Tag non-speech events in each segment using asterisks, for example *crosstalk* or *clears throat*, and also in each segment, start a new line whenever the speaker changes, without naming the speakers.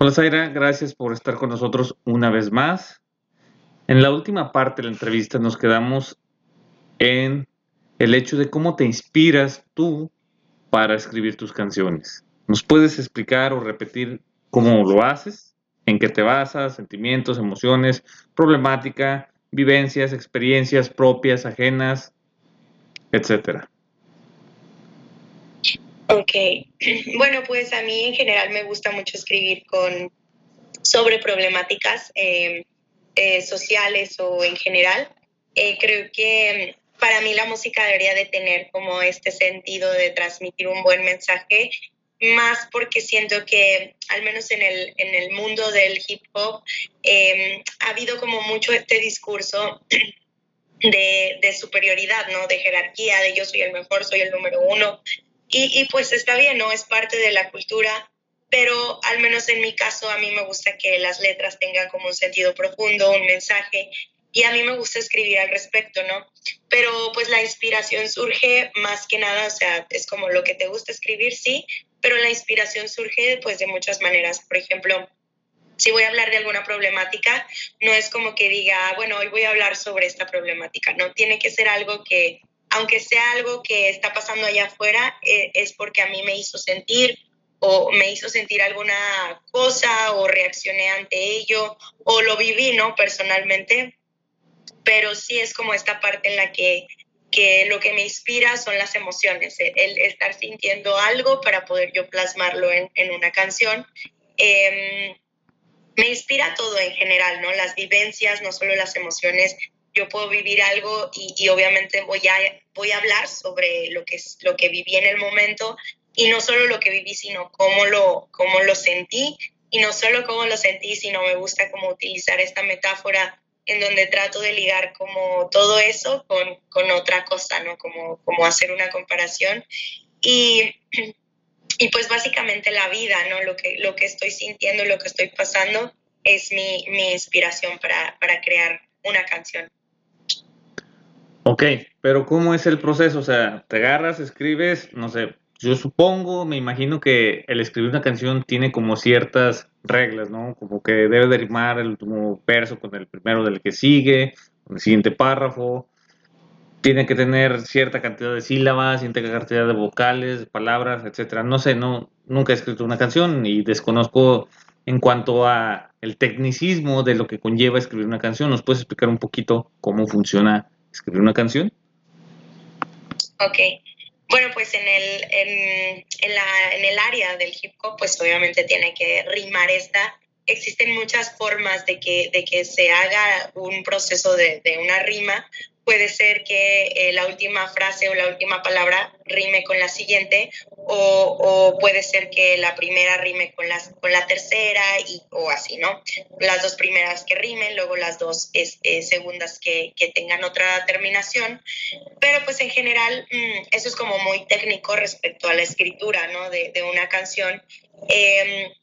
Hola Zaira, gracias por estar con nosotros una vez más. En la última parte de la entrevista nos quedamos en el hecho de cómo te inspiras tú para escribir tus canciones. ¿Nos puedes explicar o repetir cómo lo haces? ¿En qué te basas? ¿Sentimientos, emociones, problemática, vivencias, experiencias propias, ajenas, etcétera?
Ok, *laughs* bueno, pues a mí en general me gusta mucho escribir con sobre problemáticas em, eh, sociales o en general. Eh, creo que para mí la música debería de tener como este sentido de transmitir un buen mensaje, más porque siento que al menos en el, en el mundo del hip hop em, ha habido como mucho este discurso *clears throat* de, de, superioridad, ¿no? De jerarquía, de yo soy el mejor, soy el número uno. Y, pues está bien, ¿no? Es parte de la cultura, pero al menos en mi caso a mí me gusta que las letras tengan como un sentido profundo, un mensaje, y a mí me gusta escribir al respecto, ¿no? Pero pues la inspiración surge más que nada, o sea, es como lo que te gusta escribir, sí, pero la inspiración surge pues de muchas maneras. Por ejemplo, si voy a hablar de alguna problemática, no es como que diga, ah, bueno, hoy voy a hablar sobre esta problemática, no, tiene que ser algo que, aunque sea algo que está pasando allá afuera, eh, es porque a mí me hizo sentir o me hizo sentir alguna cosa o reaccioné ante ello o lo viví, ¿no? Personalmente pero sí es como esta parte en la que, que lo que me inspira son las emociones, el, estar sintiendo algo para poder yo plasmarlo en, en una canción. Em, me inspira todo en general, ¿no? Las vivencias, no solo las emociones. Yo puedo vivir algo y, y, obviamente voy a, voy a hablar sobre lo que, es, lo que viví en el momento y no solo lo que viví, sino cómo lo, cómo lo sentí y no solo cómo lo sentí, sino me gusta como utilizar esta metáfora en donde trato de ligar como todo eso con, con otra cosa, ¿no? Como, como hacer una comparación. Y, y, pues básicamente la vida, ¿no? Lo que, lo que estoy sintiendo, lo que estoy pasando es mi, mi inspiración para, para crear una canción.
Ok, pero ¿cómo es el proceso? O sea, te agarras, escribes, no sé, yo supongo, me imagino que el escribir una canción tiene como ciertas reglas, ¿no? Como que debe de rimar el último verso con el primero del que sigue, con el siguiente párrafo. Tiene que tener cierta cantidad de sílabas, cierta cantidad de vocales, palabras, etcétera. No sé, no, nunca he escrito una canción y desconozco en cuanto a el tecnicismo de lo que conlleva escribir una canción. ¿Nos puedes explicar un poquito cómo funciona escribir una canción?
Ok. Bueno, pues en el, en, en, la, en el área del hip hop, pues obviamente tiene que rimar esta. Existen muchas formas de que, de que se haga un proceso de, de una rima puede ser que eh, la última frase o la última palabra rime con la siguiente o, puede ser que la primera rime con, las, con la tercera y, o así, ¿no? Las dos primeras que rimen, luego las dos este, segundas que, que, tengan otra terminación, pero pues en general mm, eso es como muy técnico respecto a la escritura, ¿no? De, de una canción. Eh,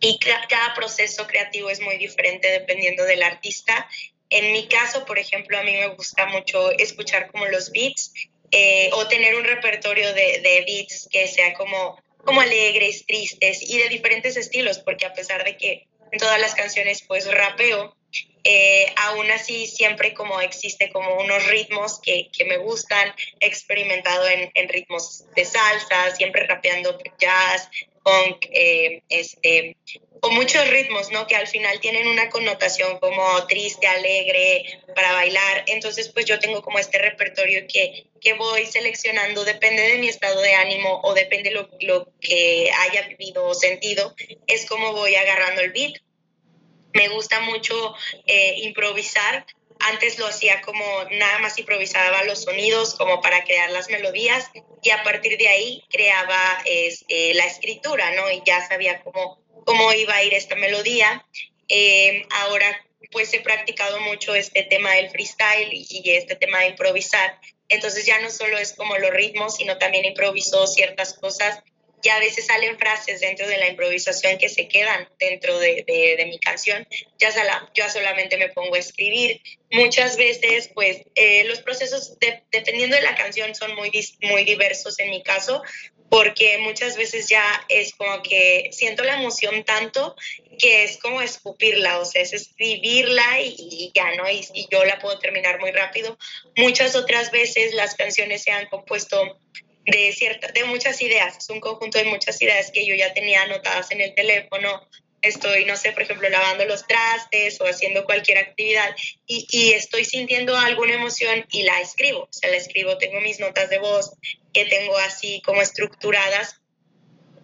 y cada proceso creativo es muy diferente dependiendo del artista en mi caso, por ejemplo, a mí me gusta mucho escuchar como los beats eh, o tener un repertorio de, de, beats que sea como, como alegres, tristes y de diferentes estilos, porque a pesar de que en todas las canciones pues rapeo, eh, aún así siempre como existe como unos ritmos que, que me gustan, he experimentado en, en, ritmos de salsa, siempre rapeando jazz, punk, eh, este, o muchos ritmos, ¿no? Que al final tienen una connotación como triste, alegre, para bailar. Entonces, pues yo tengo como este repertorio que, que voy seleccionando, depende de mi estado de ánimo o depende lo, lo que haya vivido o sentido, es como voy agarrando el beat. Me gusta mucho eh, improvisar, antes lo hacía como nada más improvisaba los sonidos como para crear las melodías y a partir de ahí creaba este, la escritura, ¿no? Y ya sabía cómo, cómo iba a ir esta melodía. Eh, ahora pues he practicado mucho este tema del freestyle y, y, este tema de improvisar. Entonces ya no solo es como los ritmos, sino también improviso ciertas cosas y a veces salen frases dentro de la improvisación que se quedan dentro de, de, mi canción. Ya, sala, yo solamente me pongo a escribir. Muchas veces, pues, eh, los procesos, de, dependiendo de la canción, son muy, muy diversos en mi caso, porque muchas veces ya es como que siento la emoción tanto que es como escupirla, o sea, es escribirla y, ya, ¿no? Y, y, yo la puedo terminar muy rápido. Muchas otras veces las canciones se han compuesto de, cierta, de muchas ideas, es un conjunto de muchas ideas que yo ya tenía anotadas en el teléfono estoy, no sé, por ejemplo, lavando los trastes o haciendo cualquier actividad y, y, estoy sintiendo alguna emoción y la escribo, o sea, la escribo, tengo mis notas de voz que tengo así como estructuradas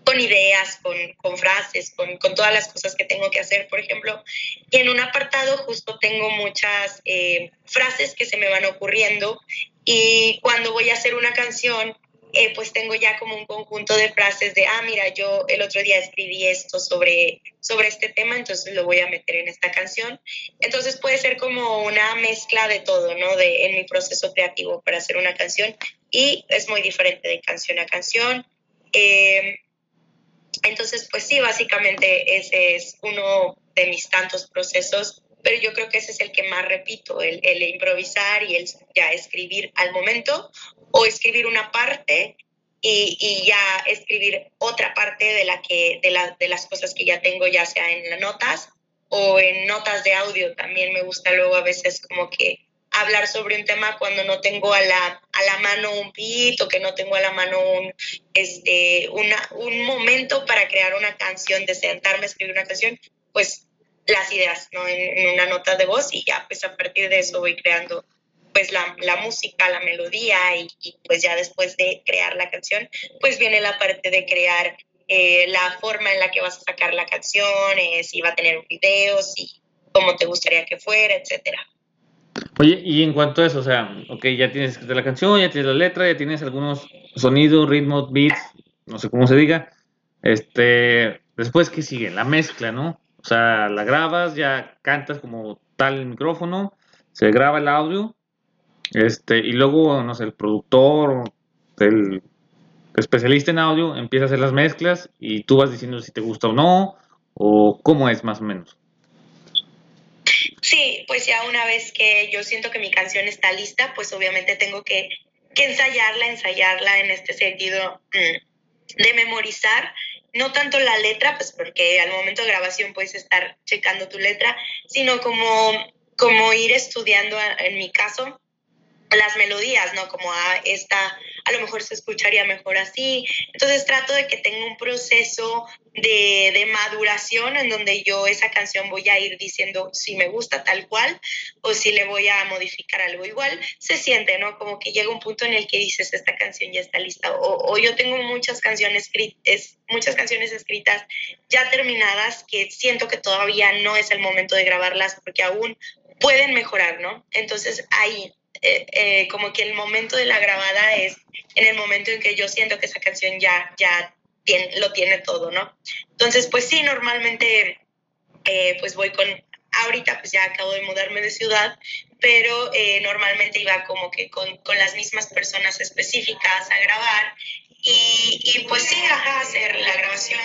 con ideas, con, con frases, con, con, todas las cosas que tengo que hacer, por ejemplo. Y en un apartado justo tengo muchas eh, frases que se me van ocurriendo y cuando voy a hacer una canción, eh, pues tengo ya como un conjunto de frases de, ah, mira, yo el otro día escribí esto sobre, sobre este tema, entonces lo voy a meter en esta canción. Entonces puede ser como una mezcla de todo, ¿no? De, en mi proceso creativo para hacer una canción y es muy diferente de canción a canción. Em, entonces, pues sí, básicamente ese es uno de mis tantos procesos, pero yo creo que ese es el que más repito, el, el improvisar y el ya escribir al momento o escribir una parte y, y, ya escribir otra parte de, la que, de, la, de las cosas que ya tengo, ya sea en las notas o en notas de audio. También me gusta luego a veces como que hablar sobre un tema cuando no tengo a la, a la mano un beat o que no tengo a la mano un, este, una, un momento para crear una canción, de sentarme a escribir una canción, pues las ideas, ¿no? En, una nota de voz y ya, pues a partir de eso voy creando pues la, la música, la melodía y, pues ya después de crear la canción, pues viene la parte de crear eh, la forma en la que vas a sacar la canción, eh, si va a tener un video, si cómo te gustaría que fuera, etcétera.
Oye, y en cuanto a eso, o sea, ok, ya tienes escrita la canción, ya tienes la letra, ya tienes algunos sonidos, ritmos, beats, no sé cómo se diga. Este, después, ¿qué sigue? La mezcla, ¿no? O sea, la grabas, ya cantas como tal el micrófono, se graba el audio este, y luego, no sé, el productor, el especialista en audio empieza a hacer las mezclas y tú vas diciendo si te gusta o no, o cómo es más o menos.
Sí, pues ya una vez que yo siento que mi canción está lista, pues obviamente tengo que, que ensayarla, ensayarla en este sentido mm, de memorizar, no tanto la letra, pues porque al momento de grabación puedes estar checando tu letra, sino como, como ir estudiando, en mi caso, las melodías, ¿no? Como a esta, a lo mejor se escucharía mejor así. Entonces trato de que tenga un proceso de, de, maduración en donde yo esa canción voy a ir diciendo si me gusta tal cual o si le voy a modificar algo igual. Se siente, ¿no? Como que llega un punto en el que dices, esta canción ya está lista. O, o yo tengo muchas canciones, escritas, muchas canciones escritas ya terminadas que siento que todavía no es el momento de grabarlas porque aún pueden mejorar, ¿no? Entonces ahí eh, eh, como que el momento de la grabada es en el momento en que yo siento que esa canción ya, ya tiene, lo tiene todo, ¿no? Entonces, pues sí, normalmente eh, pues voy con, ahorita pues ya acabo de mudarme de ciudad, pero normalmente iba como que con, con, las mismas personas específicas a grabar y, y, pues sí, a hacer la grabación,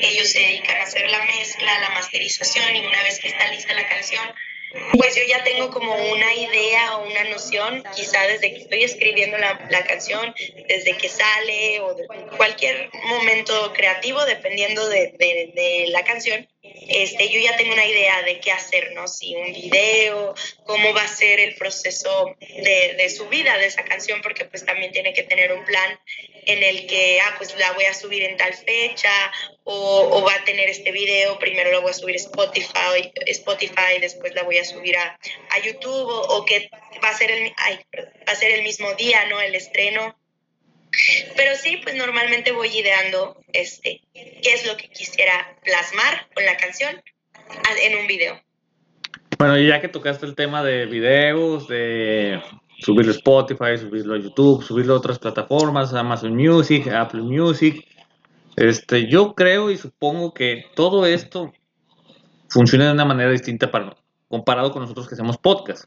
ellos se dedican a hacer la mezcla, la masterización y una vez que está lista la canción, pues yo ya tengo como una idea o una noción, quizá desde que estoy escribiendo la, la canción, desde que sale o cualquier momento creativo, dependiendo de, de, de, la canción, este, yo ya tengo una idea de qué hacer, ¿no? Si un video, cómo va a ser el proceso de, de subida de esa canción, porque pues también tiene que tener un plan en el que, ah, pues la voy a subir en tal fecha o, o, va a tener este video, primero lo voy a subir a Spotify, Spotify después la voy a subir a, a YouTube o, o, que va a, ser el, ay, va a ser el mismo día, ¿no? El estreno. Pero sí, pues normalmente voy ideando este, qué es lo que quisiera plasmar con la canción en un video.
Bueno, y ya que tocaste el tema de videos, de subirlo a Spotify, subirlo a YouTube, subirlo a otras plataformas, Amazon Music, Apple Music, este, yo creo y supongo que todo esto funciona de una manera distinta para, comparado con nosotros que hacemos podcast.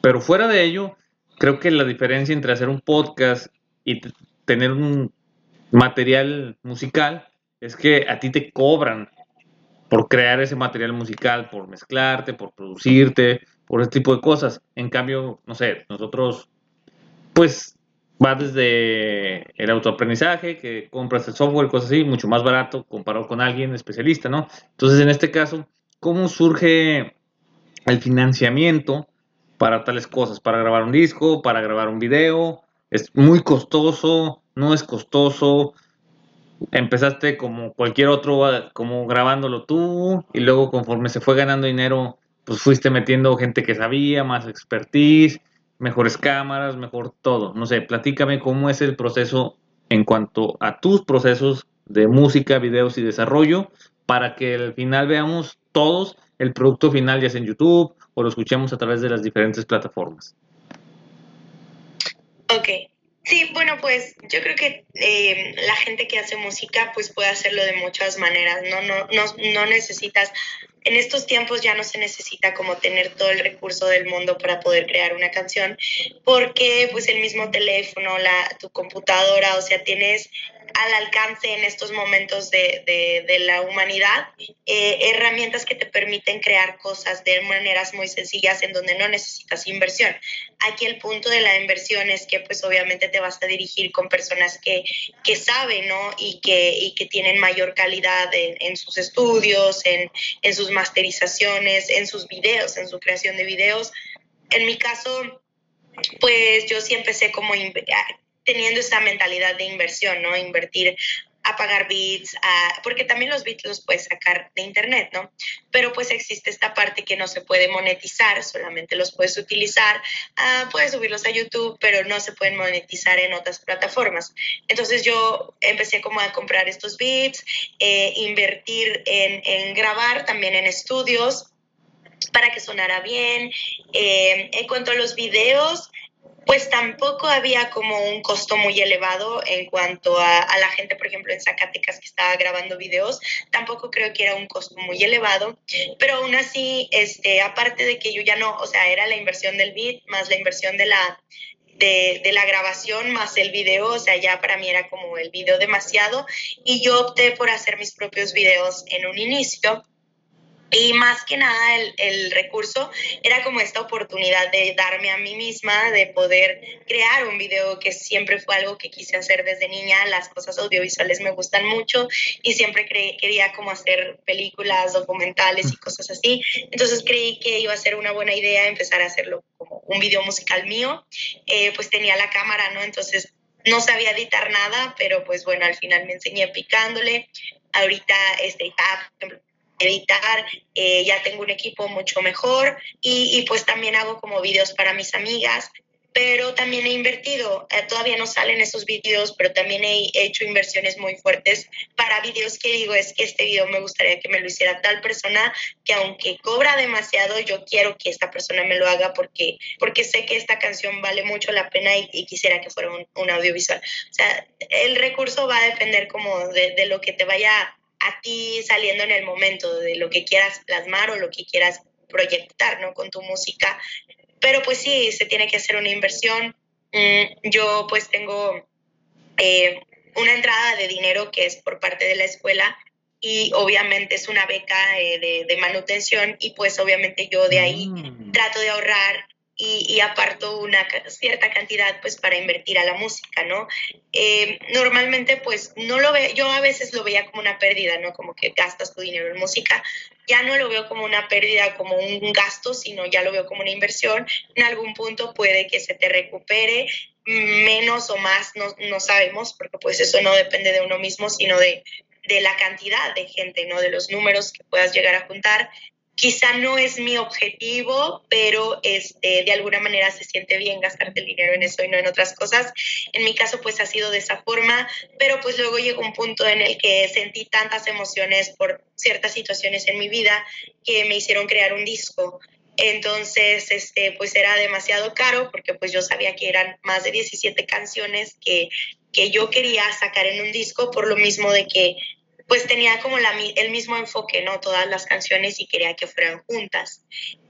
Pero fuera de ello, creo que la diferencia entre hacer un podcast y tener un material musical es que a ti te cobran por crear ese material musical, por mezclarte, por producirte, por ese tipo de cosas. En cambio, no sé, nosotros, pues va desde el autoaprendizaje, que compras el software, cosas así, mucho más barato comparado con alguien especialista, ¿no? Entonces, en este caso, ¿cómo surge el financiamiento para tales cosas? Para grabar un disco, para grabar un video, es muy costoso, no es costoso. Empezaste como cualquier otro, como grabándolo tú, y luego conforme se fue ganando dinero, pues fuiste metiendo gente que sabía, más expertise, mejores cámaras, mejor todo. No sé, platícame cómo es el proceso en cuanto a tus procesos de música, videos y desarrollo para que al final veamos todos el producto final ya sea en YouTube o lo escuchemos a través de las diferentes plataformas.
Ok. Sí, bueno, pues yo creo que eh, la gente que hace música pues puede hacerlo de muchas maneras, ¿no? No, no, no necesitas en estos tiempos ya no se necesita como tener todo el recurso del mundo para poder crear una canción, porque pues el mismo teléfono, la, tu computadora, o sea, tienes al alcance en estos momentos de, de, la humanidad eh, herramientas que te permiten crear cosas de maneras muy sencillas en donde no necesitas inversión. Aquí el punto de la inversión es que pues obviamente te vas a dirigir con personas que, que saben, ¿no? Y que, y que tienen mayor calidad en, en sus estudios, en, en sus masterizaciones, en sus videos, en su creación de videos. En mi caso, pues yo sí empecé como teniendo esa mentalidad de inversión, ¿no? Invertir a pagar bits, porque también los bits los puedes sacar de internet, ¿no? Pero pues existe esta parte que no se puede monetizar, solamente los puedes utilizar, ah, puedes subirlos a YouTube, pero no se pueden monetizar en otras plataformas. Entonces yo empecé como a comprar estos bits, eh, invertir en, en grabar también en estudios para que sonara bien. Eh, en cuanto a los videos, pues tampoco había como un costo muy elevado en cuanto a, la gente, por ejemplo, en Zacatecas que estaba grabando videos, tampoco creo que era un costo muy elevado, pero aún así, este, aparte de que yo ya no, o sea, era la inversión del beat más la inversión de la, de, de, la grabación más el video, o sea, ya para mí era como el video demasiado y yo opté por hacer mis propios videos en un inicio y más que nada el, el, recurso era como esta oportunidad de darme a mí misma, de poder crear un video que siempre fue algo que quise hacer desde niña. Las cosas audiovisuales me gustan mucho y siempre quería como hacer películas, documentales y cosas así. Entonces creí que iba a ser una buena idea empezar a hacerlo como un video musical mío. Eh, pues tenía la cámara, ¿no? Entonces no sabía editar nada, pero pues bueno, al final me enseñé picándole. Ahorita este, está, editar, eh, ya tengo un equipo mucho mejor y, pues también hago como videos para mis amigas, pero también he invertido, eh, todavía no salen esos videos, pero también he hecho inversiones muy fuertes para videos que digo, es que este video me gustaría que me lo hiciera tal persona, que aunque cobra demasiado, yo quiero que esta persona me lo haga porque, porque sé que esta canción vale mucho la pena y, quisiera que fuera un, audiovisual. O sea, el recurso va a depender como de, de lo que te vaya a ti saliendo en el momento de lo que quieras plasmar o lo que quieras proyectar, ¿no? Con tu música. Pero pues sí, se tiene que hacer una inversión. Mm, yo pues tengo eh, una entrada de dinero que es por parte de la escuela y obviamente es una beca eh, de, de, manutención y pues obviamente yo de ahí mm. trato de ahorrar y, aparto una cierta cantidad pues para invertir a la música, ¿no? Eh, normalmente pues no lo veo, yo a veces lo veía como una pérdida, ¿no? Como que gastas tu dinero en música, ya no lo veo como una pérdida, como un gasto, sino ya lo veo como una inversión. En algún punto puede que se te recupere menos o más, no, no sabemos, porque pues eso no depende de uno mismo, sino de, de la cantidad de gente, ¿no? De los números que puedas llegar a juntar quizá no es mi objetivo, pero este, de alguna manera se siente bien gastarte el dinero en eso y no en otras cosas. En mi caso, pues ha sido de esa forma, pero pues luego llegó un punto en el que sentí tantas emociones por ciertas situaciones en mi vida que me hicieron crear un disco. Entonces, este, pues era demasiado caro porque pues yo sabía que eran más de 17 canciones que, que yo quería sacar en un disco por lo mismo de que pues tenía como el mismo enfoque, ¿no? Todas las canciones y quería que fueran juntas.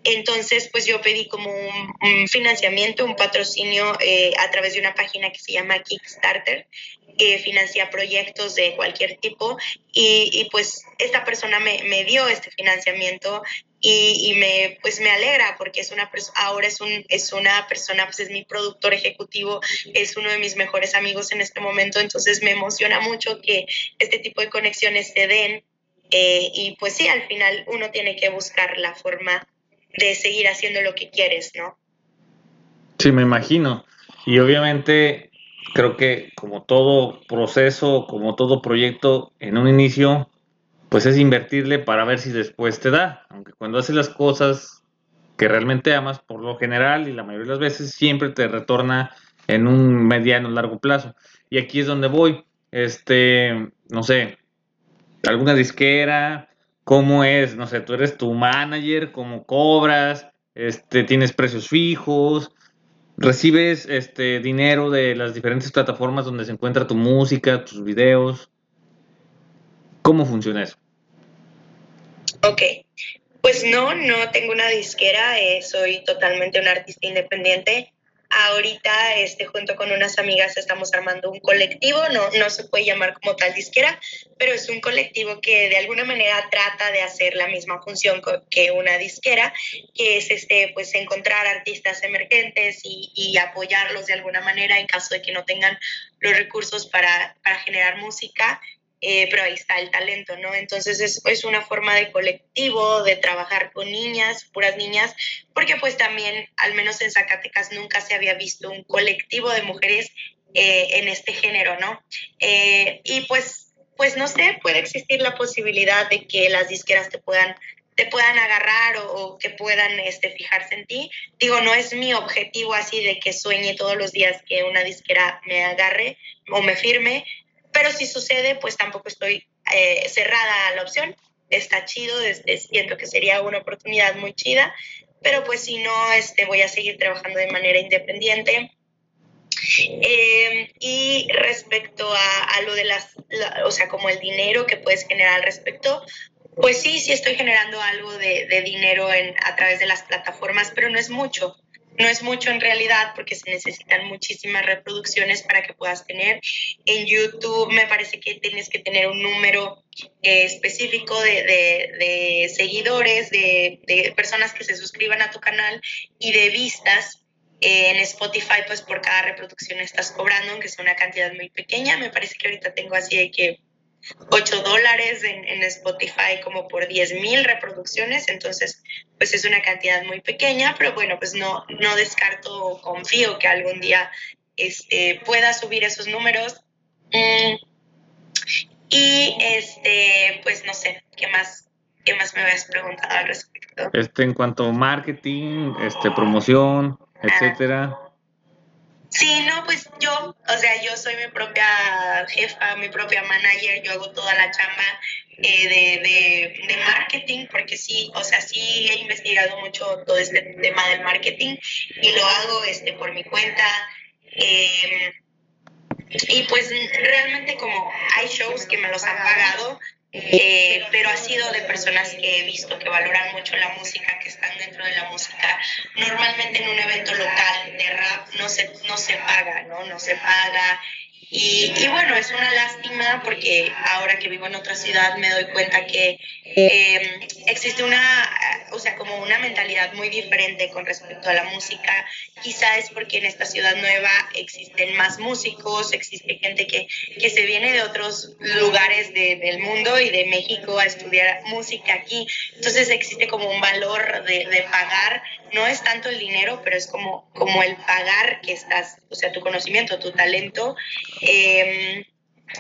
Entonces, pues yo pedí como un, financiamiento, un patrocinio eh, a través de una página que se llama Kickstarter, que financia proyectos de cualquier tipo. Y, pues esta persona me, dio este financiamiento y, me, pues me alegra porque es una ahora es, un, es una persona, pues es mi productor ejecutivo, es uno de mis mejores amigos en este momento, entonces me emociona mucho que este tipo de conexiones se den eh, y pues sí, al final uno tiene que buscar la forma de seguir haciendo lo que quieres, ¿no?
Sí, me imagino. Y obviamente creo que como todo proceso, como todo proyecto, en un inicio pues es invertirle para ver si después te da. Aunque cuando haces las cosas que realmente amas, por lo general y la mayoría de las veces, siempre te retorna en un mediano, largo plazo. Y aquí es donde voy. Este, no sé, alguna disquera, cómo es, no sé, tú eres tu manager, cómo cobras, este, tienes precios fijos, recibes este dinero de las diferentes plataformas donde se encuentra tu música, tus videos. ¿Cómo funciona eso?
Ok, pues no, no tengo una disquera, eh, soy totalmente un artista independiente. Ahorita, este, junto con unas amigas, estamos armando un colectivo, no, no se puede llamar como tal disquera, pero es un colectivo que de alguna manera trata de hacer la misma función que una disquera, que es este, pues, encontrar artistas emergentes y, apoyarlos de alguna manera en caso de que no tengan los recursos para generar música eh, pero ahí está el talento, ¿no? Entonces es, es, una forma de colectivo, de trabajar con niñas, puras niñas, porque pues también, al menos en Zacatecas, nunca se había visto un colectivo de mujeres eh, en este género, ¿no? Eh, y pues, pues no sé, puede existir la posibilidad de que las disqueras te puedan te puedan agarrar o, o, que puedan este, fijarse en ti. Digo, no es mi objetivo así de que sueñe todos los días que una disquera me agarre o me firme, pero si sucede, pues tampoco estoy eh, cerrada a la opción. Está chido, siento que sería una oportunidad muy chida, pero pues si no, este, voy a seguir trabajando de manera independiente. Eh, y respecto a, lo de las, o sea, como el dinero que puedes generar al respecto, pues sí, sí estoy generando algo de, dinero a través de las plataformas, pero no es mucho. No es mucho en realidad porque se necesitan muchísimas reproducciones para que puedas tener. En YouTube me parece que tienes que tener un número eh, específico de, seguidores, de, personas que se suscriban a tu canal y de vistas. Eh, en Spotify, pues por cada reproducción estás cobrando, aunque sea una cantidad muy pequeña. Me parece que ahorita tengo así de que 8 dólares en, Spotify como por 10 mil reproducciones, entonces pues es una cantidad muy pequeña, pero bueno, pues no, no descarto, confío que algún día este, pueda subir esos números. Mm, y este, pues no sé, ¿qué más, qué más me habías preguntado al respecto?
Este, en cuanto a marketing, este, promoción, ah. etcétera.
Sí, no, pues yo, o sea, yo soy mi propia jefa, mi propia manager, yo hago toda la chamba eh, de, de, marketing, porque sí, o sea, sí he investigado mucho todo este tema del marketing y lo hago este, por mi cuenta. Em, y pues realmente como hay shows que me los han pagado, eh, pero ha sido de personas que he visto que valoran mucho la música, que están dentro de la música. Normalmente en un evento local de rap no se, no se paga, ¿no? No se paga. Y, bueno, es una lástima porque ahora que vivo en otra ciudad me doy cuenta que eh, existe una, o sea, como una mentalidad muy diferente con respecto a la música. Quizá es porque en esta ciudad nueva existen más músicos, existe gente que, que se viene de otros lugares de, del mundo y de México a estudiar música aquí. Entonces existe como un valor de, de pagar. No es tanto el dinero, pero es como, como el pagar que estás, o sea, tu conocimiento, tu talento. Eh,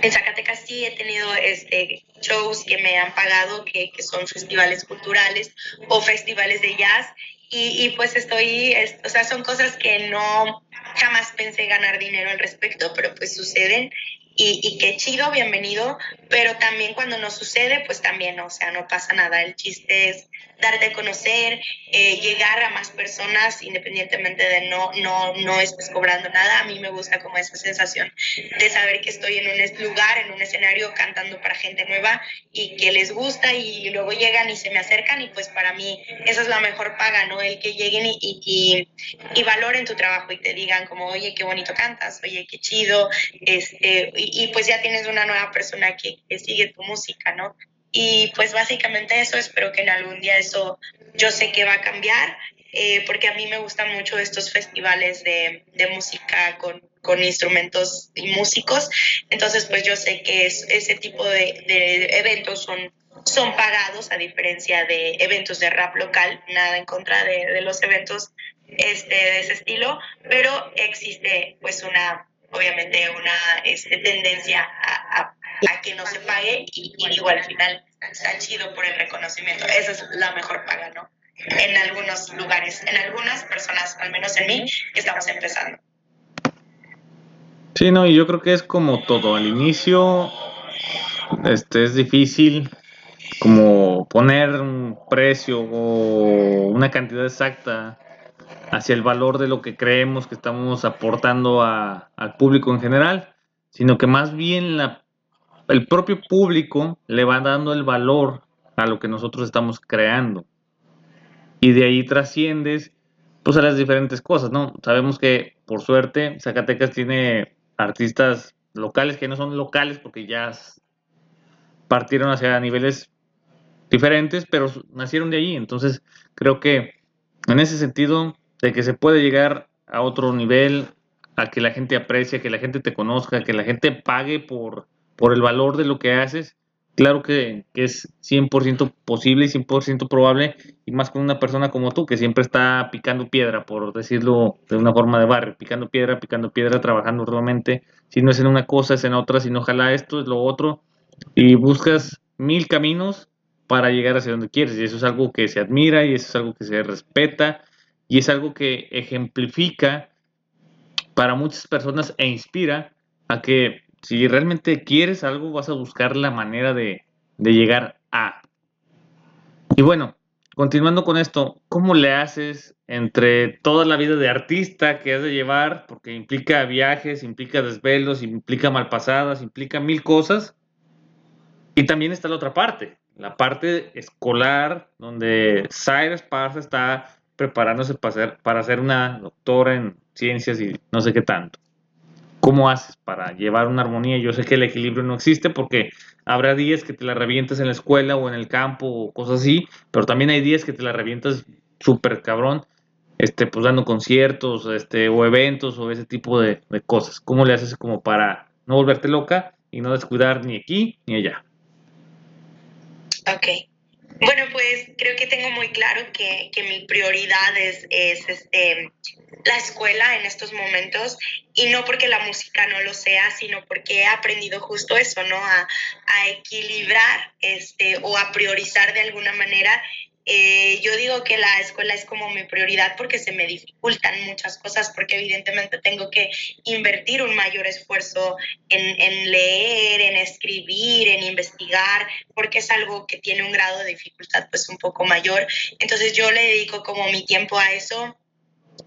en Zacatecas sí he tenido este, shows que me han pagado, que, que son festivales culturales o festivales de jazz, y, y, pues estoy, o sea, son cosas que no jamás pensé ganar dinero al respecto, pero pues suceden y, y, qué chido, bienvenido, pero también cuando no sucede, pues también, o sea, no pasa nada. El chiste es darte a conocer, eh, llegar a más personas independientemente de no, no, no estés cobrando nada. A mí me gusta como esa sensación de saber que estoy en un lugar, en un escenario cantando para gente nueva y que les gusta y luego llegan y se me acercan y pues para mí esa es la mejor paga, ¿no? El que lleguen y, y, y valoren tu trabajo y te digan como, oye, qué bonito cantas, oye, qué chido, este, y, pues ya tienes una nueva persona que, que sigue tu música, ¿no? Y pues básicamente eso, espero que en algún día eso yo sé que va a cambiar, eh, porque a mí me gustan mucho estos festivales de, de música con, con, instrumentos y músicos. Entonces, pues yo sé que es, ese tipo de, de eventos son son pagados a diferencia de eventos de rap local, nada en contra de, de, los eventos este, de ese estilo, pero existe pues una, obviamente una este, tendencia a, a, que no se pague y, y digo al final está chido por el reconocimiento, esa es la mejor paga, ¿no? En algunos lugares, en algunas personas, al menos en mí, que estamos empezando.
Sí, no, y yo creo que es como todo, al inicio este es difícil como poner un precio o una cantidad exacta hacia el valor de lo que creemos que estamos aportando a, al público en general, sino que más bien la, el propio público le va dando el valor a lo que nosotros estamos creando. Y de ahí trasciendes pues a las diferentes cosas, ¿no? Sabemos que por suerte Zacatecas tiene artistas locales que no son locales porque ya partieron hacia niveles diferentes, pero nacieron de allí. Entonces, creo que en ese sentido, de que se puede llegar a otro nivel, a que la gente aprecie, que la gente te conozca, que la gente pague por, por el valor de lo que haces, claro que, que es 100% posible y 100% probable, y más con una persona como tú, que siempre está picando piedra, por decirlo de una forma de barrio, picando piedra, picando piedra, trabajando realmente, si no es en una cosa, es en otra, si no ojalá esto, es lo otro, y buscas mil caminos para llegar hacia donde quieres. Y eso es algo que se admira y eso es algo que se respeta y es algo que ejemplifica para muchas personas e inspira a que si realmente quieres algo vas a buscar la manera de, de llegar a. Y bueno, continuando con esto, ¿cómo le haces entre toda la vida de artista que has de llevar? Porque implica viajes, implica desvelos, implica malpasadas, implica mil cosas. Y también está la otra parte, la parte escolar, donde Cyrus Parza está preparándose para ser, para ser una doctora en ciencias y no sé qué tanto. ¿Cómo haces para llevar una armonía? Yo sé que el equilibrio no existe porque habrá días que te la revientas en la escuela o en el campo o cosas así, pero también hay días que te la revientas súper cabrón, este, pues dando conciertos este, o eventos o ese tipo de, cosas. ¿Cómo le haces como para no volverte loca y no descuidar ni aquí ni allá?
Ok. Bueno, pues creo que tengo muy claro que, que mi prioridad es, es, este, la escuela en estos momentos y no porque la música no lo sea, sino porque he aprendido justo eso, ¿no? A, a equilibrar este, o a priorizar de alguna manera eh, yo digo que la escuela es como mi prioridad porque se me dificultan muchas cosas, porque evidentemente tengo que invertir un mayor esfuerzo en, en, leer, en escribir, en investigar, porque es algo que tiene un grado de dificultad pues un poco mayor. Entonces yo le dedico como mi tiempo a eso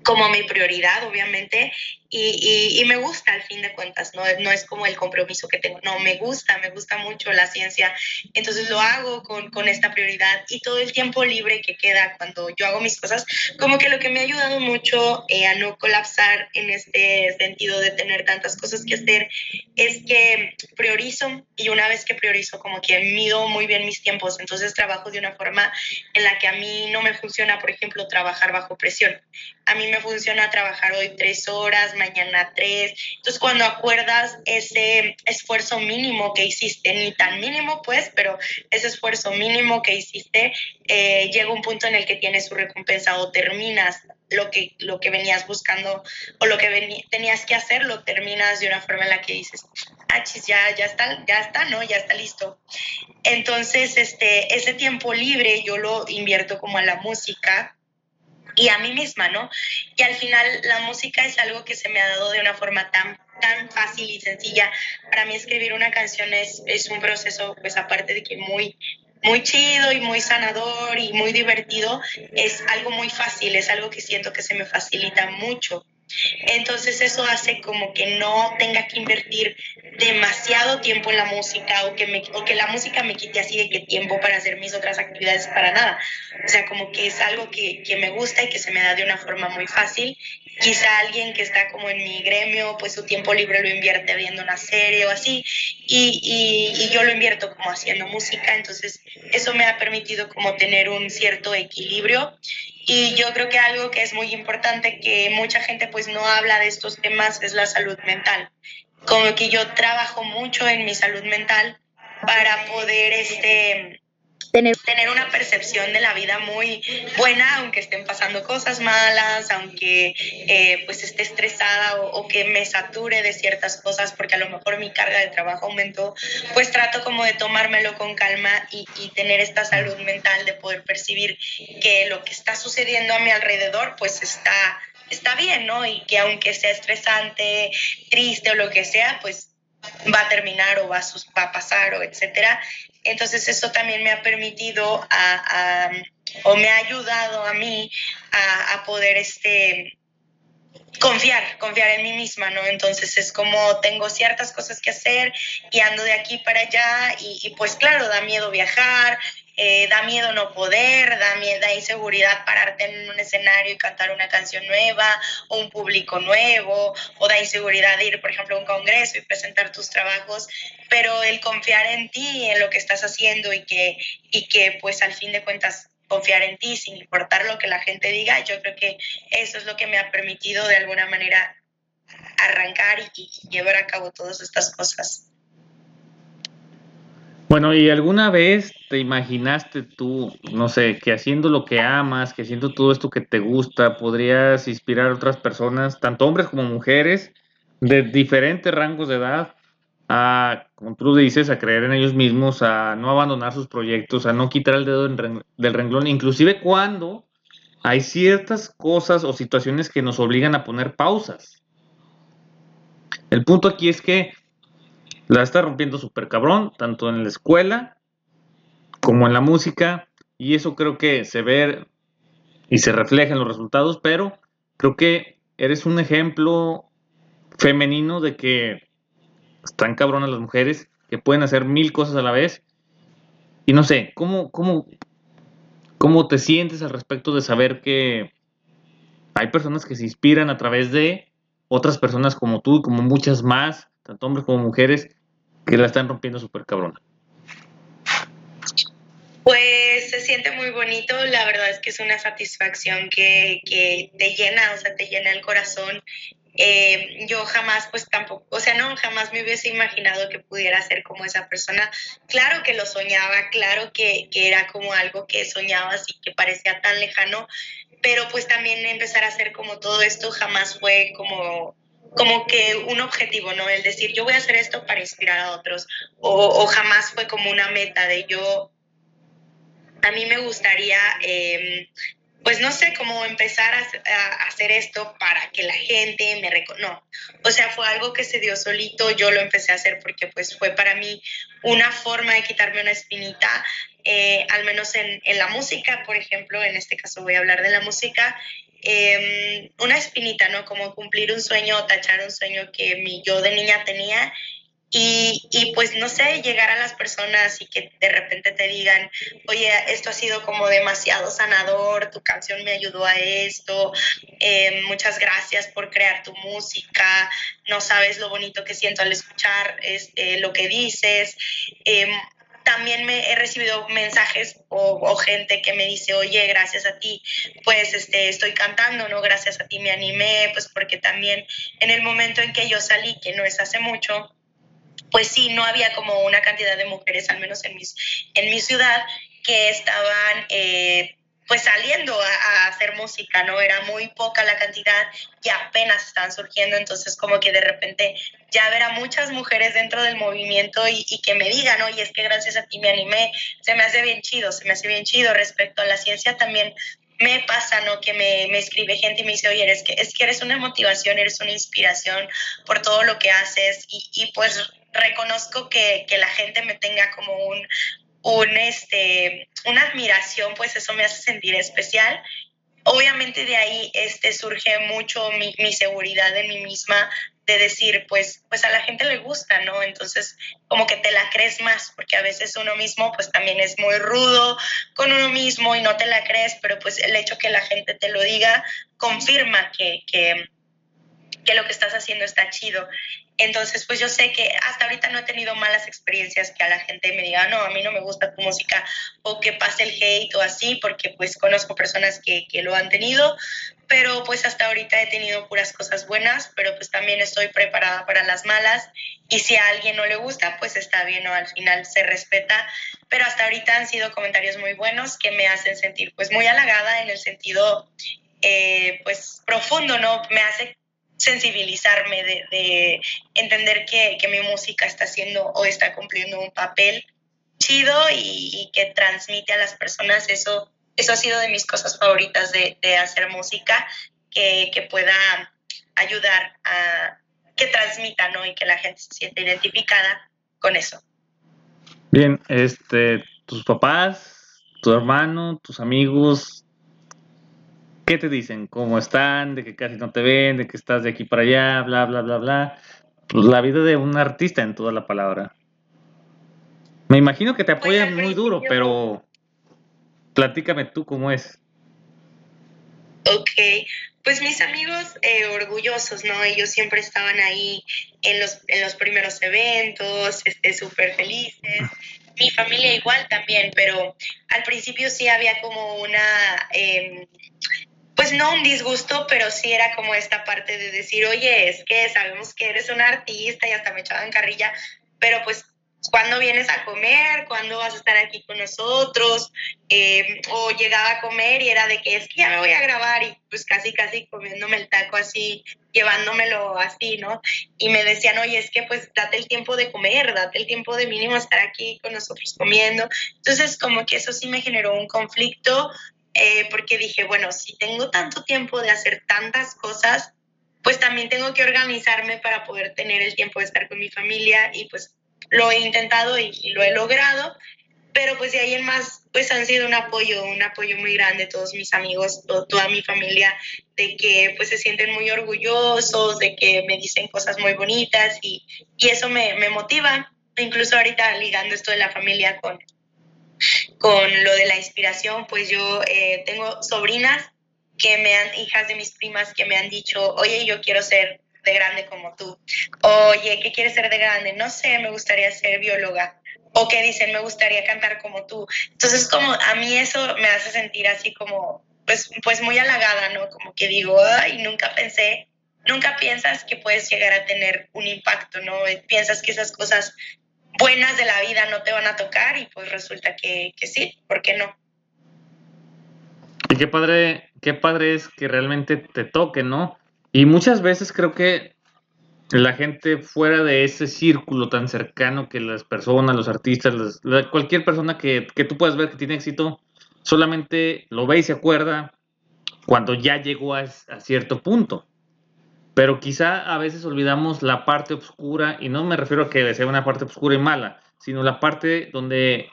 como mi prioridad, obviamente, y, y, y, me gusta al fin de cuentas, ¿no? no es como el compromiso que tengo, no, me gusta, me gusta mucho la ciencia, entonces lo hago con, con, esta prioridad y todo el tiempo libre que queda cuando yo hago mis cosas, como que lo que me ha ayudado mucho eh, a no colapsar en este sentido de tener tantas cosas que hacer es que priorizo y una vez que priorizo como que mido muy bien mis tiempos, entonces trabajo de una forma en la que a mí no me funciona, por ejemplo, trabajar bajo presión. A mí me funciona trabajar hoy tres horas, mañana tres. Entonces, cuando acuerdas ese esfuerzo mínimo que hiciste, ni tan mínimo pues, pero ese esfuerzo mínimo que hiciste, eh, llega un punto en el que tienes su recompensa o terminas lo que, lo que venías buscando o lo que tenías que hacer, lo terminas de una forma en la que dices, ah, ya, ya está, ya está, ¿no? Ya está listo. Entonces, este, ese tiempo libre yo lo invierto como a la música, y a mí misma, ¿no? Y al final la música es algo que se me ha dado de una forma tan tan fácil y sencilla. Para mí escribir una canción es, es un proceso, pues aparte de que muy, muy chido y muy sanador y muy divertido, es algo muy fácil, es algo que siento que se me facilita mucho. Entonces eso hace como que no tenga que invertir demasiado tiempo en la música o que, me, o que la música me quite así de que tiempo para hacer mis otras actividades para nada. O sea, como que es algo que, que me gusta y que se me da de una forma muy fácil. Quizá alguien que está como en mi gremio, pues su tiempo libre lo invierte viendo una serie o así, y, y, y yo lo invierto como haciendo música, entonces eso me ha permitido como tener un cierto equilibrio y yo creo que algo que es muy importante que mucha gente pues no habla de estos temas es la salud mental. Como que yo trabajo mucho en mi salud mental para poder este tener, tener una percepción de la vida muy buena, aunque estén pasando cosas malas, aunque eh, pues esté estresada o, que me sature de ciertas cosas, porque a lo mejor mi carga de trabajo aumentó, pues trato como de tomármelo con calma y, y tener esta salud mental de poder percibir que lo que está sucediendo a mi alrededor pues está está bien, ¿no? Y que aunque sea estresante, triste o lo que sea, pues va a terminar o va a, va a pasar o etcétera. Entonces eso también me ha permitido a, o me ha ayudado a mí a, poder este, confiar, confiar en mí misma, ¿no? Entonces es como tengo ciertas cosas que hacer y ando de aquí para allá y pues claro, da miedo viajar, eh, da miedo no poder, da miedo, da inseguridad pararte en un escenario y cantar una canción nueva o un público nuevo, o da inseguridad ir, por ejemplo, a un congreso y presentar tus trabajos, pero el confiar en ti, en lo que estás haciendo y que, y que pues al fin de cuentas confiar en ti sin importar lo que la gente diga, yo creo que eso es lo que me ha permitido de alguna manera arrancar y llevar a cabo todas estas cosas.
Bueno, ¿y alguna vez te imaginaste tú, no sé, que haciendo lo que amas, que haciendo todo esto que te gusta, podrías inspirar a otras personas, tanto hombres como mujeres, de diferentes rangos de edad, a, como tú dices, a creer en ellos mismos, a no abandonar sus proyectos, a no quitar el dedo del renglón, inclusive cuando hay ciertas cosas o situaciones que nos obligan a poner pausas? El punto aquí es que la está rompiendo súper cabrón, tanto en la escuela como en la música, y eso creo que se ve y se refleja en los resultados, pero creo que eres un ejemplo femenino de que están cabronas las mujeres, que pueden hacer mil cosas a la vez, y no sé, ¿cómo, cómo, cómo te sientes al respecto de saber que hay personas que se inspiran a través de otras personas como tú y como muchas más, tanto hombres como mujeres, que la están rompiendo súper cabrona?
Pues se siente muy bonito, la verdad es que es una satisfacción que, que te llena, o sea, te llena el corazón. Eh, yo jamás, pues tampoco, o sea, no, jamás me hubiese imaginado que pudiera ser como esa persona. Claro que lo soñaba, claro que, que era como algo que soñabas y que parecía tan lejano, pero pues también empezar a hacer como todo esto jamás fue como como que un objetivo, ¿no? El decir, yo voy a hacer esto para inspirar a otros, o, jamás fue como una meta de yo, a mí me gustaría, em, pues no sé, cómo empezar a, hacer esto para que la gente me reconozca. No, o sea, fue algo que se dio solito, yo lo empecé a hacer porque pues fue para mí una forma de quitarme una espinita, eh, al menos en, en la música, por ejemplo, en este caso voy a hablar de la música, Em, una espinita, ¿no? Como cumplir un sueño o tachar un sueño que mi yo de niña tenía. Y, y, pues no sé, llegar a las personas y que de repente te digan, oye, esto ha sido como demasiado sanador, tu canción me ayudó a esto, em, muchas gracias por crear tu música, no sabes lo bonito que siento al escuchar este, lo que dices. Em, también me he recibido mensajes o, gente que me dice, oye, gracias a ti, pues este, estoy cantando, ¿no? Gracias a ti me animé, pues porque también en el momento en que yo salí, que no es hace mucho, pues sí, no había como una cantidad de mujeres, al menos en, mis, en mi ciudad, que estaban eh, pues saliendo a, hacer música, ¿no? Era muy poca la cantidad y apenas estaban surgiendo, entonces como que de repente ya ver a muchas mujeres dentro del movimiento y, que me digan, oye, es que gracias a ti me animé, se me hace bien chido, se me hace bien chido respecto a la ciencia también. Me pasa, ¿no? Que me, me escribe gente y me dice, oye, eres que, es que eres una motivación, eres una inspiración por todo lo que haces y, y pues reconozco que, que, la gente me tenga como un, un, este, una admiración, pues eso me hace sentir especial. obviamente de ahí este, surge mucho mi, mi, seguridad en mí misma de decir, pues, pues a la gente le gusta, ¿no? Entonces, como que te la crees más, porque a veces uno mismo, pues también es muy rudo con uno mismo y no te la crees, pero pues el hecho que la gente te lo diga confirma que, que, que lo que estás haciendo está chido. Entonces, pues yo sé que hasta ahorita no he tenido malas experiencias que a la gente me diga, no, a mí no me gusta tu música o que pase el hate o así, porque pues conozco personas que, que lo han tenido, pero pues hasta ahorita he tenido puras cosas buenas, pero pues también estoy preparada para las malas y si a alguien no le gusta, pues está bien o al final se respeta, pero hasta ahorita han sido comentarios muy buenos que me hacen sentir pues muy halagada en el sentido eh, pues profundo, ¿no? Me hace sensibilizarme, de, entender que, mi música está haciendo o está cumpliendo un papel chido y, que transmite a las personas. Eso, eso ha sido de mis cosas favoritas de, hacer música, que, pueda ayudar a que transmita, ¿no? Y que la gente se sienta identificada con eso.
Bien, este, tus papás, tu hermano, tus amigos, ¿Qué te dicen? ¿Cómo están? De que casi no te ven, de que estás de aquí para allá, bla, bla, bla, bla. Pues la vida de un artista en toda la palabra. Me imagino que te pues, apoyan muy duro, pero platícame tú cómo es.
Ok, pues mis amigos eh, orgullosos, ¿no? Ellos siempre estaban ahí en los, en los primeros eventos, este, súper felices. Mi familia igual también, pero al principio sí había como una... Eh, pues no un disgusto, pero sí era como esta parte de decir, oye, es que sabemos que eres un artista y hasta me echaban carrilla, pero pues ¿cuándo vienes a comer? ¿Cuándo vas a estar aquí con nosotros? Eh, o llegaba a comer y era de que es que ya me voy a grabar y pues casi, casi comiéndome el taco así, llevándomelo así, ¿no? Y me decían, oye, es que pues date el tiempo de comer, date el tiempo de mínimo estar aquí con nosotros comiendo. Entonces como que eso sí me generó un conflicto, eh, porque dije, bueno, si tengo tanto tiempo de hacer tantas cosas, pues también tengo que organizarme para poder tener el tiempo de estar con mi familia y pues lo he intentado y, lo he logrado, pero pues de ahí en más, pues han sido un apoyo, un apoyo muy grande todos mis amigos, toda mi familia, de que pues se sienten muy orgullosos, de que me dicen cosas muy bonitas y, y eso me, me motiva, incluso ahorita ligando esto de la familia con, con lo de la inspiración, pues yo eh, tengo sobrinas que me han, hijas de mis primas que me han dicho, oye, yo quiero ser de grande como tú. Oye, ¿qué quieres ser de grande? No sé, me gustaría ser bióloga. O que dicen, me gustaría cantar como tú. Entonces, como a mí eso me hace sentir así como, pues, pues muy halagada, ¿no? Como que digo, ay, nunca pensé, nunca piensas que puedes llegar a tener un impacto, ¿no? Piensas que esas cosas buenas de la vida no te van a tocar y pues resulta que, sí, ¿por qué no?
Y qué padre, qué padre es que realmente te toque, ¿no? Y muchas veces creo que la gente fuera de ese círculo tan cercano que las personas, los artistas, cualquier persona que, que, tú puedas ver que tiene éxito, solamente lo ve y se acuerda cuando ya llegó a, a cierto punto. Pero quizá a veces olvidamos la parte oscura, y no me refiero a que sea una parte oscura y mala, sino la parte donde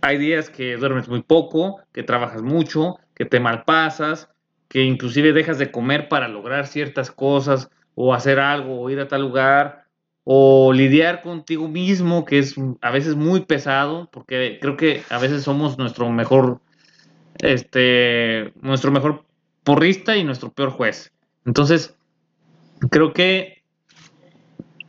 hay días que duermes muy poco, que trabajas mucho, que te malpasas, que inclusive dejas de comer para lograr ciertas cosas, o hacer algo, o ir a tal lugar, o lidiar contigo mismo, que es a veces muy pesado, porque creo que a veces somos nuestro mejor, este, nuestro mejor porrista y nuestro peor juez. Entonces, creo que,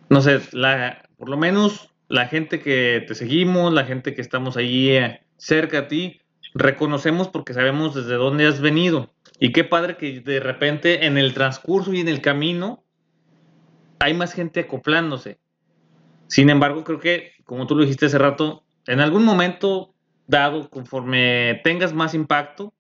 no sé, la, por lo menos la gente que te seguimos, la gente que estamos ahí eh, cerca a ti, reconocemos porque sabemos desde dónde has venido. Y qué padre que de repente en el transcurso y en el camino hay más gente acoplándose. Sin embargo, creo que, como tú lo dijiste hace rato, en algún momento dado, conforme tengas más impacto,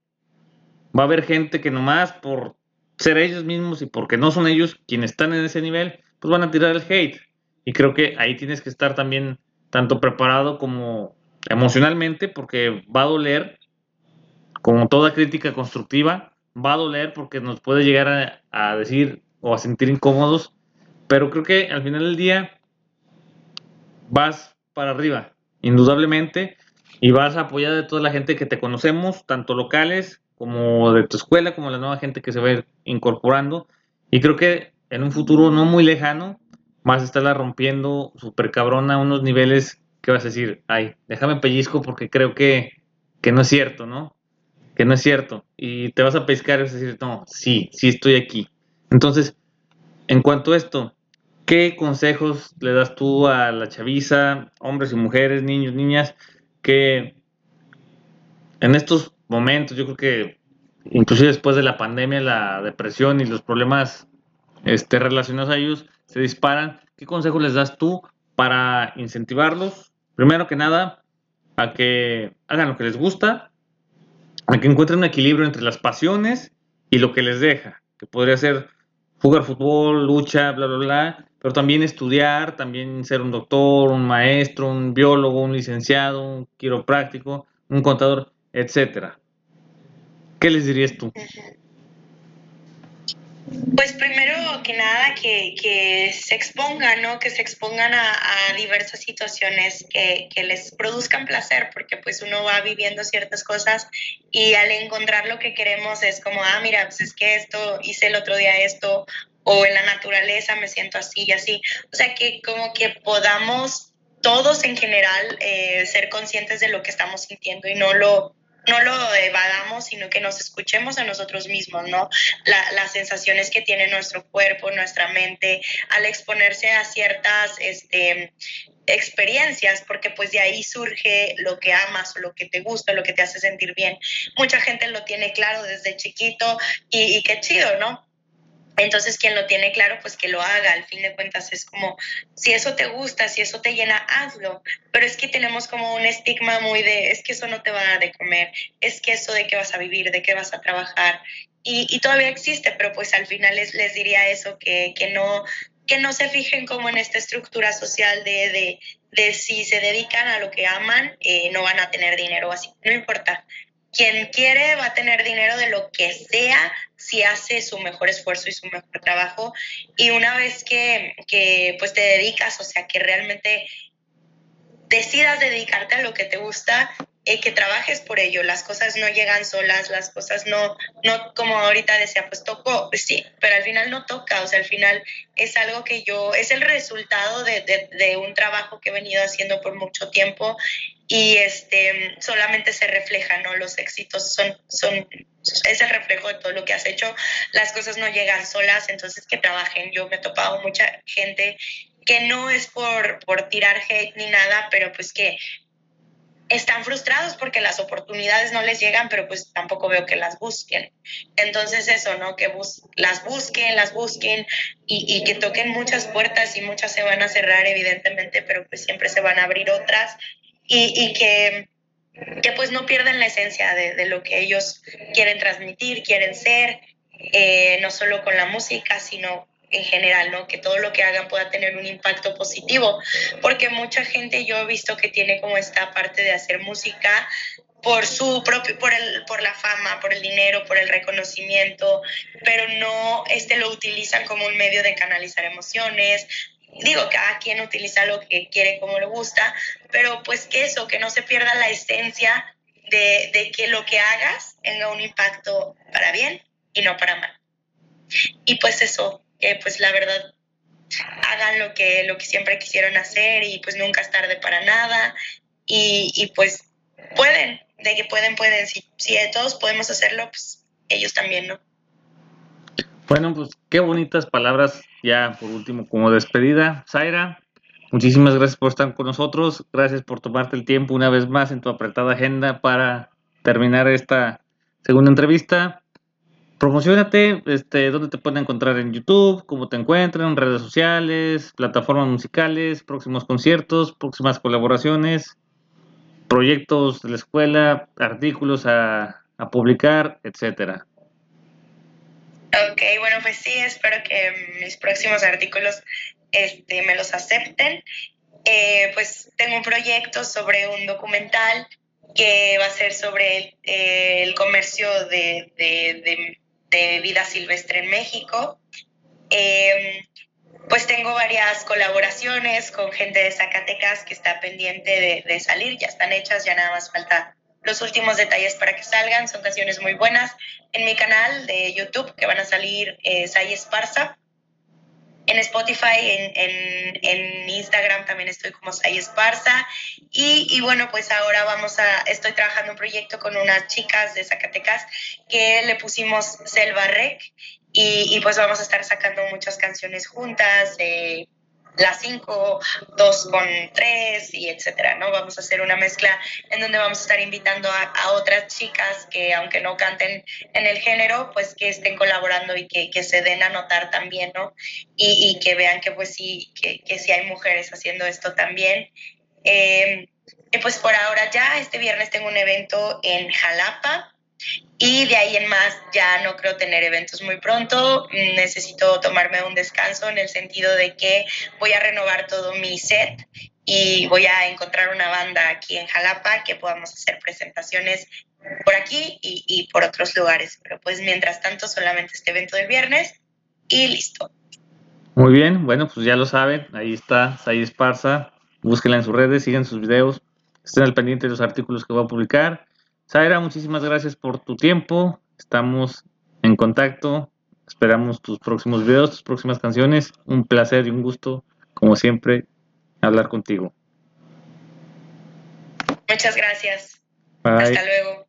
va a haber gente que nomás por ser ellos mismos y porque no son ellos quienes están en ese nivel, pues van a tirar el hate. Y creo que ahí tienes que estar también tanto preparado como emocionalmente porque va a doler, como toda crítica constructiva, va a doler porque nos puede llegar a, decir o a sentir incómodos, pero creo que al final del día vas para arriba, indudablemente, y vas a apoyar a toda la gente que te conocemos, tanto locales como de tu escuela, como la nueva gente que se va incorporando. Y creo que en un futuro no muy lejano vas a estarla rompiendo súper cabrona a unos niveles que vas a decir, ay, déjame pellizco porque creo que, que no es cierto, ¿no? Que no es cierto. Y te vas a pescar y vas a decir, no, sí, sí estoy aquí. Entonces, en cuanto a esto, ¿qué consejos le das tú a la chaviza, hombres y mujeres, niños, niñas, que en estos momentos, yo creo que inclusive después de la pandemia, la depresión y los problemas este, relacionados a ellos se disparan, ¿qué consejos les das tú para incentivarlos? Primero que nada, a que hagan lo que les gusta, a que encuentren un equilibrio entre las pasiones y lo que les deja, que podría ser jugar fútbol, lucha, bla, bla, bla, pero también estudiar, también ser un doctor, un maestro, un biólogo, un licenciado, un quiropráctico, un contador, etcétera. ¿Qué les dirías tú?
Pues primero que nada que, se expongan, ¿no? Que se expongan a, diversas situaciones que, que, les produzcan placer, porque pues uno va viviendo ciertas cosas y al encontrar lo que queremos es como, ah, mira, pues es que esto, hice el otro día esto, o en la naturaleza me siento así y así. O sea, que como que podamos todos en general eh, ser conscientes de lo que estamos sintiendo y no lo no lo evadamos, sino que nos escuchemos a nosotros mismos, ¿no? las sensaciones que tiene nuestro cuerpo, nuestra mente, al exponerse a ciertas este, experiencias, porque pues de ahí surge lo que amas o lo que te gusta, lo que te hace sentir bien. Mucha gente lo tiene claro desde chiquito y, y qué chido, ¿no? Entonces, quien lo tiene claro, pues que lo haga. Al fin de cuentas, es como, si eso te gusta, si eso te llena, hazlo. Pero es que tenemos como un estigma muy de, es que eso no te va a dar de comer, es que eso de qué vas a vivir, de qué vas a trabajar. Y, todavía existe, pero pues al final les, les diría eso, que, que, no, que no se fijen como en esta estructura social de, de, de si se dedican a lo que aman, eh, no van a tener dinero así. No importa, quien quiere va a tener dinero de lo que sea si hace su mejor esfuerzo y su mejor trabajo. Y una vez que, que pues te dedicas, o sea, que realmente decidas dedicarte a lo que te gusta, eh, que trabajes por ello. Las cosas no llegan solas, las cosas no, no como ahorita decía, pues tocó, pues sí, pero al final no toca, o sea, al final es algo que yo, es el resultado de, de un trabajo que he venido haciendo por mucho tiempo y este solamente se refleja, ¿no? Los éxitos son, son, es el reflejo de todo lo que has hecho. Las cosas no llegan solas, entonces que trabajen. Yo me he topado mucha gente que no es por, por tirar hate ni nada, pero pues que están frustrados porque las oportunidades no les llegan, pero pues tampoco veo que las busquen. Entonces eso, ¿no? Que las busquen, las busquen y, y, que toquen muchas puertas y muchas se van a cerrar evidentemente, pero pues siempre se van a abrir otras y, que, que, pues no pierdan la esencia de, de, lo que ellos quieren transmitir, quieren ser, eh, no solo con la música, sino en general, ¿no? Que todo lo que hagan pueda tener un impacto positivo, porque mucha gente yo he visto que tiene como esta parte de hacer música por su propio, por el, por la fama, por el dinero, por el reconocimiento, pero no este lo utilizan como un medio de canalizar emociones. Digo, cada quien utiliza lo que quiere como le gusta, pero pues que eso, que no se pierda la esencia de, de que lo que hagas tenga un impacto para bien y no para mal. Y pues eso, que pues la verdad hagan lo que, lo que siempre quisieron hacer y pues nunca es tarde para nada y, y pues pueden, de que pueden, pueden, si, si todos podemos hacerlo, pues ellos también, ¿no?
Bueno, pues qué bonitas palabras ya por último como despedida. Zaira, muchísimas gracias por estar con nosotros, gracias por tomarte el tiempo una vez más en tu apretada agenda para terminar esta segunda entrevista. Promocionate, este, dónde te pueden encontrar en YouTube, cómo te encuentran, redes sociales, plataformas musicales, próximos conciertos, próximas colaboraciones, proyectos de la escuela, artículos a, a publicar, etcétera.
Ok, bueno, pues sí, espero que mis próximos artículos este, me los acepten. Eh, pues tengo un proyecto sobre un documental que va a ser sobre el, eh, el comercio de, de de vida silvestre en México. Em, pues tengo varias colaboraciones con gente de Zacatecas que está pendiente de, salir, ya están hechas, ya nada más falta los últimos detalles para que salgan. Son canciones muy buenas. En mi canal de YouTube, que van a salir, eh, Sai Esparza. En Spotify, en, en, Instagram también estoy como Sai Esparza. Y, y, bueno, pues ahora vamos a, estoy trabajando un proyecto con unas chicas de Zacatecas que le pusimos Selva Rec. Y, y pues vamos a estar sacando muchas canciones juntas. Las cinco, dos con tres y etcétera, ¿no? Vamos a hacer una mezcla en donde vamos a estar invitando a, otras chicas que aunque no canten en el género, pues que estén colaborando y que, que se den a notar también, ¿no? Y, que vean que pues sí, que, que, sí hay mujeres haciendo esto también. Eh, pues por ahora ya, este viernes tengo un evento en Jalapa, y de ahí en más ya no creo tener eventos muy pronto. Necesito tomarme un descanso en el sentido de que voy a renovar todo mi set y voy a encontrar una banda aquí en Jalapa que podamos hacer presentaciones por aquí y, por otros lugares. Pero pues mientras tanto solamente este evento del viernes y listo.
Muy bien, bueno, pues ya lo saben, ahí está Sai Esparza, búsquenla en sus redes, sigan sus videos, estén al pendiente de los artículos que voy a publicar Zaira, muchísimas gracias por tu tiempo. Estamos en contacto. Esperamos tus próximos videos, tus próximas canciones. Un placer y un gusto, como siempre, hablar contigo.
Muchas gracias. Hasta luego.